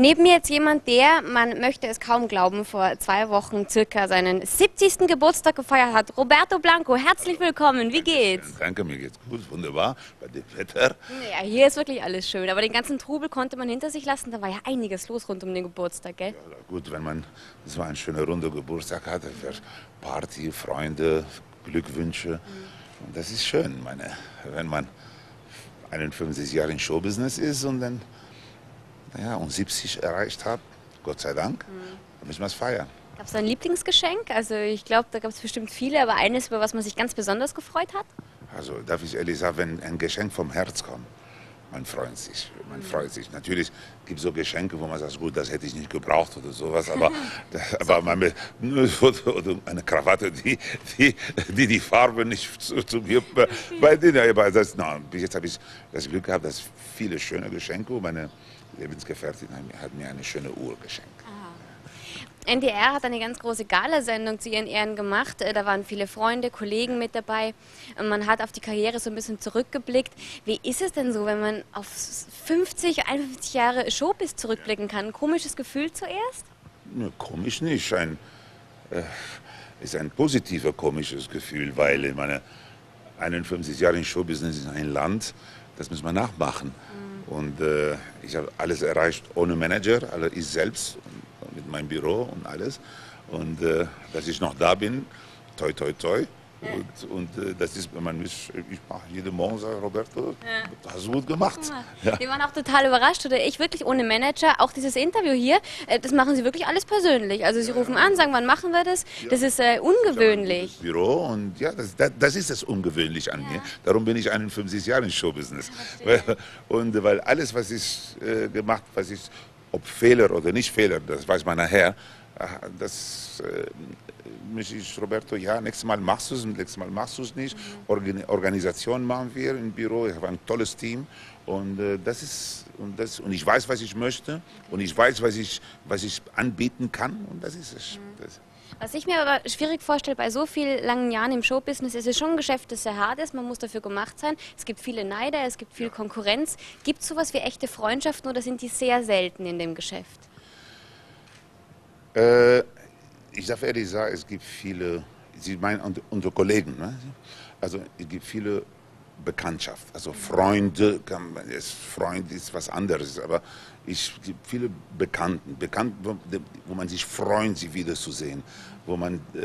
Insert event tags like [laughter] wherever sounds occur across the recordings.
Neben mir jetzt jemand, der, man möchte es kaum glauben, vor zwei Wochen circa seinen 70. Geburtstag gefeiert hat. Roberto Blanco, herzlich willkommen. Wie geht's? Danke, mir geht's gut, wunderbar. Bei dem Wetter. Ja, hier ist wirklich alles schön. Aber den ganzen Trubel konnte man hinter sich lassen. Da war ja einiges los rund um den Geburtstag, gell? Ja, gut, wenn man so einen schönen runder Geburtstag hat, für Party, Freunde, Glückwünsche. Mhm. Und das ist schön, meine, wenn man 51 Jahre in Showbusiness ist und dann ja, und 70 erreicht hat, Gott sei Dank, mhm. dann müssen wir es feiern. Gab es ein Lieblingsgeschenk? Also ich glaube, da gab es bestimmt viele, aber eines, über was man sich ganz besonders gefreut hat? Also darf ich ehrlich sagen, wenn ein Geschenk vom Herz kommt, man freut sich. Man freut sich. Natürlich gibt es so Geschenke, wo man sagt, gut, das hätte ich nicht gebraucht oder sowas, aber, [laughs] aber man, oder eine Krawatte, die die, die, die Farbe nicht zu, zu mir bei denen. Aber das, na, bis jetzt habe ich das Glück gehabt, dass viele schöne Geschenke. Meine Lebensgefährtin hat mir eine schöne Uhr geschenkt. NDR hat eine ganz große Galasendung zu ihren Ehren gemacht. Äh, da waren viele Freunde, Kollegen mit dabei. Und man hat auf die Karriere so ein bisschen zurückgeblickt. Wie ist es denn so, wenn man auf 50, 51 Jahre Showbiz zurückblicken kann? Ein komisches Gefühl zuerst? Ne, komisch nicht. Ein, äh, ist ein positiver komisches Gefühl, weil ich meine 51 Jahre in Showbusiness ist ein Land, das muss man nachmachen. Mhm. Und äh, ich habe alles erreicht ohne Manager, alles ich selbst mit meinem Büro und alles. Und äh, dass ich noch da bin, toi, toi, toi. Und, und äh, das ist, wenn man mich, ich mache jeden Morgen, sage Roberto, ja. hast du gut gemacht. Ja. Wir waren auch total überrascht, oder ich wirklich ohne Manager, auch dieses Interview hier, äh, das machen Sie wirklich alles persönlich. Also Sie rufen an, sagen, wann machen wir das? Das ist äh, ungewöhnlich. Ich Büro und ja, das, das, das, ist das ungewöhnlich an mir. Darum bin ich 51 Jahre im Showbusiness. und weil alles, was ich äh, gemacht, was ich ob Fehler oder nicht Fehler, das weiß man nachher. Das äh, muss ich, Roberto, ja, nächstes Mal machst du es, nächstes Mal machst du es nicht. Mhm. Organisation machen wir im Büro, ich habe ein tolles Team und äh, das ist und, das, und ich weiß, was ich möchte und ich weiß, was ich, was ich anbieten kann und das ist es. Mhm. Was ich mir aber schwierig vorstelle, bei so vielen langen Jahren im Showbusiness ist es schon ein Geschäft, das sehr hart ist. Man muss dafür gemacht sein. Es gibt viele Neider, es gibt viel Konkurrenz. Gibt es sowas wie echte Freundschaften oder sind die sehr selten in dem Geschäft? Äh, ich darf ehrlich sagen, es gibt viele, Sie meinen unsere Kollegen, ne? also es gibt viele Bekanntschaft. Also Freunde, Freund ist was anderes, aber ich gibt viele Bekannten, Bekannten, wo man sich freut, sie wiederzusehen, wo man, äh,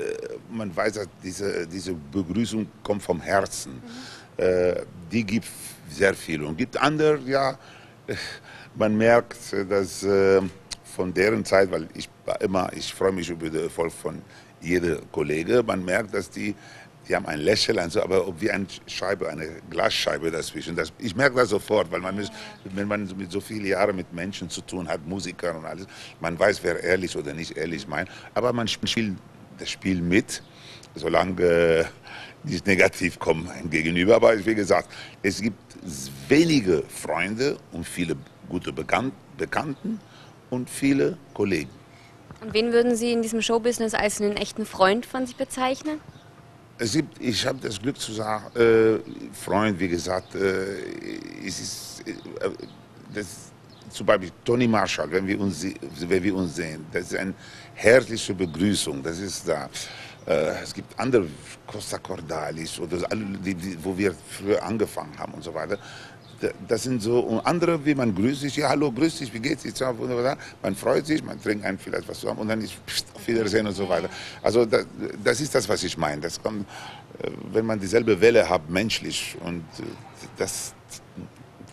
man weiß, dass diese, diese Begrüßung kommt vom Herzen. Mhm. Äh, die gibt sehr viel und gibt andere, ja, [laughs] man merkt, dass äh, von deren Zeit, weil ich immer, ich freue mich über den Erfolg von jedem Kollege, man merkt, dass die die haben ein Lächeln, also, aber wie eine Scheibe, eine Glasscheibe dazwischen. Das, ich merke das sofort, weil man, wenn man mit so vielen Jahren mit Menschen zu tun hat, Musikern und alles, man weiß, wer ehrlich oder nicht ehrlich meint. Aber man spielt das Spiel mit, solange äh, nicht negativ kommt gegenüber. Aber wie gesagt, es gibt wenige Freunde und viele gute Bekannten und viele Kollegen. Und wen würden Sie in diesem Showbusiness als einen echten Freund von sich bezeichnen? Es gibt, ich habe das Glück zu sagen, äh, Freund, wie gesagt, äh, es ist, äh, das, zum Beispiel Tony Marshall, wenn wir, uns, wenn wir uns sehen, das ist eine herzliche Begrüßung, das ist da. Äh, es gibt andere, Costa Cordalis, oder die, die, wo wir früher angefangen haben und so weiter das sind so, und andere, wie man grüßt sich, ja, hallo, grüß dich, wie geht's dir? Man freut sich, man trinkt ein vielleicht was zusammen und dann ist pst, auf Wiedersehen und so weiter. Also das, das ist das, was ich meine. Das kommt, äh, wenn man dieselbe Welle hat, menschlich und äh, das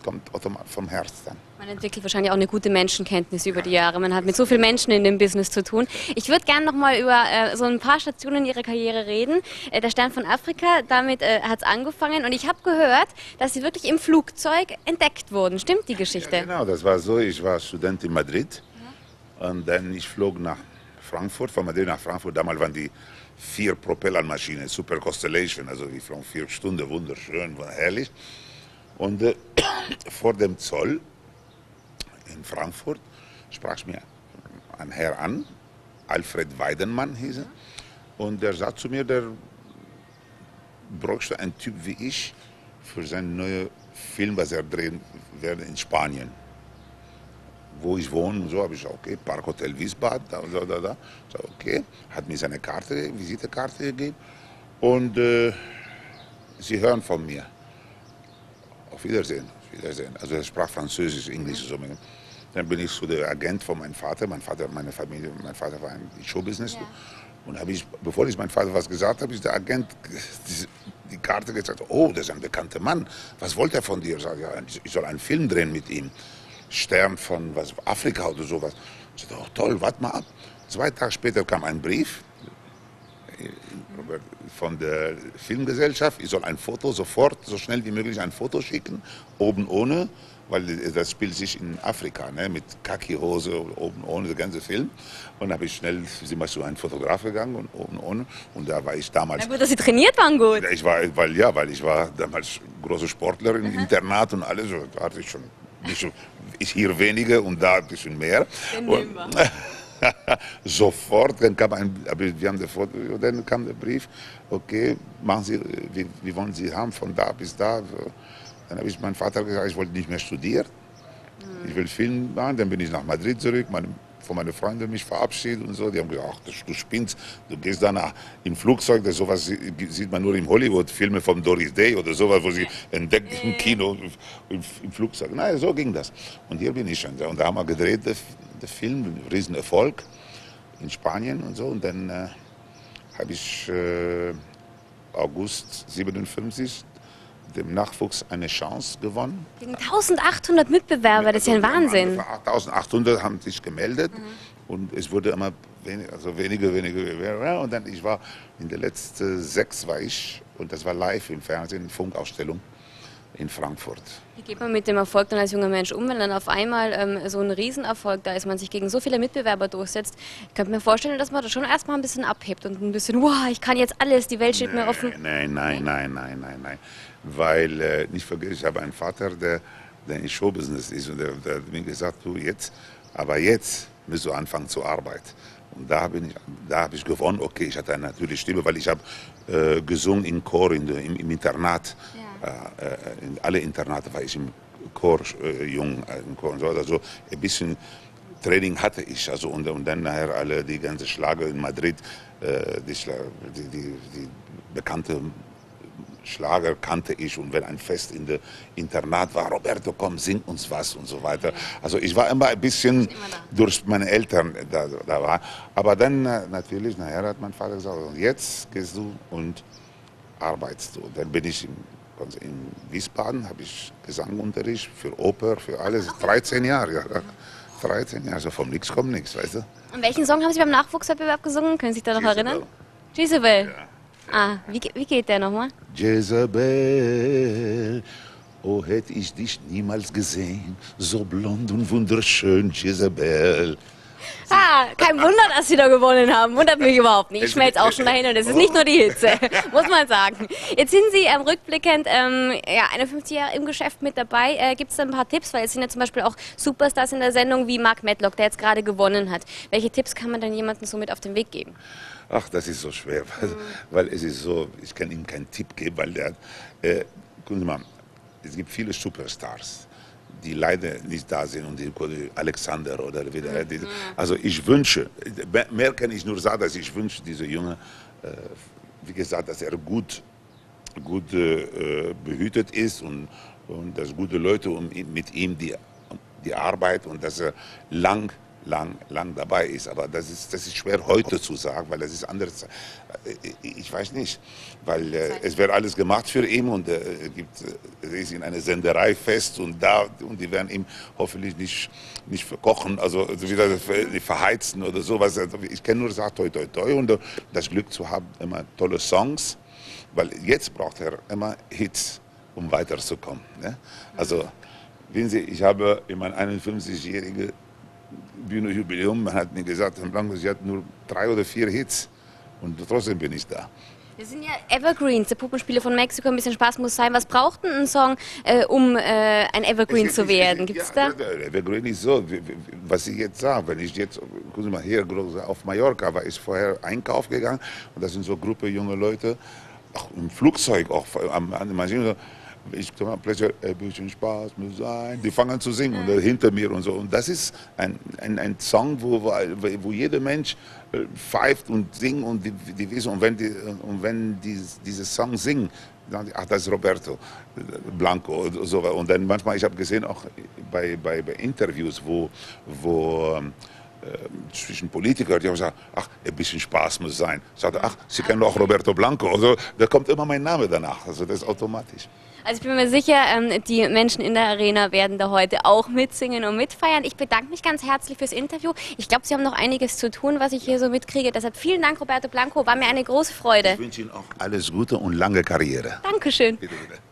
kommt automatisch vom Herz dann. Man entwickelt wahrscheinlich auch eine gute Menschenkenntnis über die Jahre. Man hat mit so vielen Menschen in dem Business zu tun. Ich würde gerne noch mal über äh, so ein paar Stationen in Ihrer Karriere reden. Äh, der Stern von Afrika, damit äh, hat es angefangen. Und ich habe gehört, dass Sie wirklich im Flugzeug entdeckt wurden. Stimmt die Geschichte? Ja, genau, das war so. Ich war Student in Madrid ja. und dann ich flog nach Frankfurt, von Madrid nach Frankfurt. Damals waren die vier Propellermaschinen, Super Constellation, also die flogen vier Stunden, wunderschön, herrlich. Und äh, [coughs] vor dem Zoll in Frankfurt sprach mir ein Herr an, Alfred Weidenmann hieß er, und der sagte zu mir, der bräuchte einen Typ wie ich für seinen neuen Film, was er drehen werde in Spanien. wo ich wohne so, habe ich gesagt, okay, Parkhotel Wiesbaden, da da, da, da. Sag, okay, hat mir seine Karte, Visitekarte gegeben und äh, sie hören von mir. Auf Wiedersehen, Wiedersehen. Also er sprach Französisch, Englisch so. Dann bin ich zu der Agent von meinem Vater. Mein Vater, meine Familie, mein Vater war im Showbusiness. Ja. Und habe ich, bevor ich meinem Vater was gesagt habe, ist der Agent die, die Karte gesagt, oh, das ist ein bekannter Mann. Was wollte er von dir? Ich sage, ja, ich soll einen Film drehen mit ihm. Stern von was, Afrika oder sowas. Ich sagte, oh toll, warte mal ab. Zwei Tage später kam ein Brief von der Filmgesellschaft. Ich soll ein Foto sofort, so schnell wie möglich ein Foto schicken, oben ohne, weil das spielt sich in Afrika, ne, mit Kaki-Hose, oben ohne, der ganze Film. Und dann habe ich schnell, sind wir zu einem Fotograf gegangen und oben ohne. Und da war ich damals. Na gut, dass Sie trainiert waren gut. Ich war, weil, ja, weil ich war damals große Sportlerin im Internat und alles. Da hatte ich schon, ich hier weniger und da ein bisschen mehr. Wir. [laughs] [laughs] Sofort, dann kam ein, wir haben Foto, dann kam der Brief, okay, machen Sie, wie, wie wollen Sie haben, von da bis da. Dann habe ich meinem Vater gesagt, ich wollte nicht mehr studieren. Ich will Film machen, dann bin ich nach Madrid zurück, meine, von meinen Freunden mich verabschiedet und so. Die haben gesagt, ach, du spinnst, du gehst danach im Flugzeug, das sowas sieht man nur im Hollywood, Filme von Doris Day oder sowas, wo sie entdeckt im Kino, im, im Flugzeug. Naja, so ging das. Und hier bin ich schon. Und da haben wir gedreht, der Film, ein Riesenerfolg in Spanien und so. Und dann äh, habe ich äh, August 57 dem Nachwuchs eine Chance gewonnen. Gegen 1800 Mitbewerber, das ist ja ein Wahnsinn. 1800 haben sich gemeldet mhm. und es wurde immer weniger, also weniger, weniger. Und dann ich war in der letzten sechs war ich und das war live im Fernsehen, Funkausstellung in Frankfurt. Wie geht man mit dem Erfolg dann als junger Mensch um, wenn dann auf einmal ähm, so ein Riesenerfolg da ist, man sich gegen so viele Mitbewerber durchsetzt? Ich könnte mir vorstellen, dass man da schon erstmal ein bisschen abhebt und ein bisschen, wow, ich kann jetzt alles, die Welt steht nein, mir offen. Nein, nein, nein, nein, nein, nein. Weil, äh, nicht vergessen, ich habe einen Vater, der, der in Showbusiness ist und der, der hat mir gesagt, du jetzt, aber jetzt musst du anfangen zu arbeiten. Und da habe ich, hab ich gewonnen. Okay, ich hatte natürlich Stimme, weil ich habe äh, gesungen im Chor in, im, im Internat. Ja. Äh, äh, in alle Internate war ich im Chor äh, jung, im Chor und so. Also ein bisschen Training hatte ich. Also und, und dann nachher alle die ganze Schlager in Madrid, die, die, die, die bekannte Schlager kannte ich und wenn ein Fest in der Internat war, Roberto, komm, sing uns was und so weiter. Also ich war immer ein bisschen durch meine Eltern da, da war. Aber dann natürlich, nachher hat mein Vater gesagt, jetzt gehst du und arbeitest du. Dann bin ich also in Wiesbaden habe ich Gesangunterricht für Oper, für alles. 13 Jahre, ja. 13 Jahre, also vom Nix kommt nichts, weißt du. Und welchen Song haben Sie beim Nachwuchswettbewerb gesungen? Können Sie sich da noch Jezebel. erinnern? Jezebel. Ja. Ah, wie, wie geht der nochmal? Jezebel, oh hätte ich dich niemals gesehen, so blond und wunderschön, Jezebel. Ah, kein Wunder, dass sie da gewonnen haben. Wundert mich überhaupt nicht. Ich schmelze auch schon dahin und es ist nicht nur die Hitze, [laughs] muss man sagen. Jetzt sind Sie ähm, rückblickend ähm, ja, 51 Jahre im Geschäft mit dabei. Äh, Gibt es da ein paar Tipps? Weil es sind ja zum Beispiel auch Superstars in der Sendung wie Mark Medlock, der jetzt gerade gewonnen hat. Welche Tipps kann man denn jemandem so mit auf den Weg geben? Ach, das ist so schwer, weil, mhm. weil es ist so, ich kann ihm keinen Tipp geben, weil der, äh, gucken Sie mal, es gibt viele Superstars die leider nicht da sind und die Alexander oder wieder. Die, also ich wünsche, mehr kann ich nur sagen, dass ich wünsche, dieser Junge, äh, wie gesagt, dass er gut, gut äh, behütet ist und, und dass gute Leute um, mit ihm die, die Arbeit und dass er lang lang, lang dabei ist. Aber das ist, das ist schwer heute zu sagen, weil das ist anders. Ich weiß nicht, weil äh, es wird alles gemacht für ihn und äh, gibt, äh, er ist in einer Senderei fest und da und die werden ihm hoffentlich nicht, nicht verkochen, also wieder verheizen oder sowas. Also ich kann nur sagen, toi, toi, toi und das Glück zu haben, immer tolle Songs, weil jetzt braucht er immer Hits, um weiterzukommen. Ne? Also, wissen Sie, ich habe in meinem 51-jährigen Bühne-Jubiläum. Man hat mir gesagt, Herr Blanco, Sie hatten nur drei oder vier Hits und trotzdem bin ich da. Das sind ja Evergreens, der Puppenspiele von Mexiko. Ein bisschen Spaß muss sein. Was braucht denn ein Song, äh, um äh, ein Evergreen es, zu werden? Gibt es ja, da? Evergreen ist so, was ich jetzt sage. Wenn ich jetzt, gucken Sie mal hier, auf Mallorca war ich vorher Einkauf gegangen und das sind so Gruppe junge Leute, auch im Flugzeug, auch am, an Maschine ich mal, plötzlich ein bisschen Spaß muss sein. Die fangen an zu singen und hinter mir und so. Und das ist ein, ein, ein Song, wo, wo jeder Mensch äh, pfeift und singt und die, die wissen, und wenn, die, und wenn die, diese Song singen, dann, ach, das ist Roberto Blanco und so. Und dann manchmal, ich habe gesehen, auch bei, bei, bei Interviews, wo, wo ähm, äh, zwischen Politikern, die haben gesagt, ach, ein bisschen Spaß muss sein. Ich sagte, ach, Sie kennen doch Roberto Blanco. Also, da kommt immer mein Name danach. Also das ist automatisch. Also ich bin mir sicher, ähm, die Menschen in der Arena werden da heute auch mitsingen und mitfeiern. Ich bedanke mich ganz herzlich fürs Interview. Ich glaube, Sie haben noch einiges zu tun, was ich hier so mitkriege. Deshalb vielen Dank, Roberto Blanco. War mir eine große Freude. Ich wünsche Ihnen auch alles Gute und lange Karriere. Dankeschön. Bitte, bitte.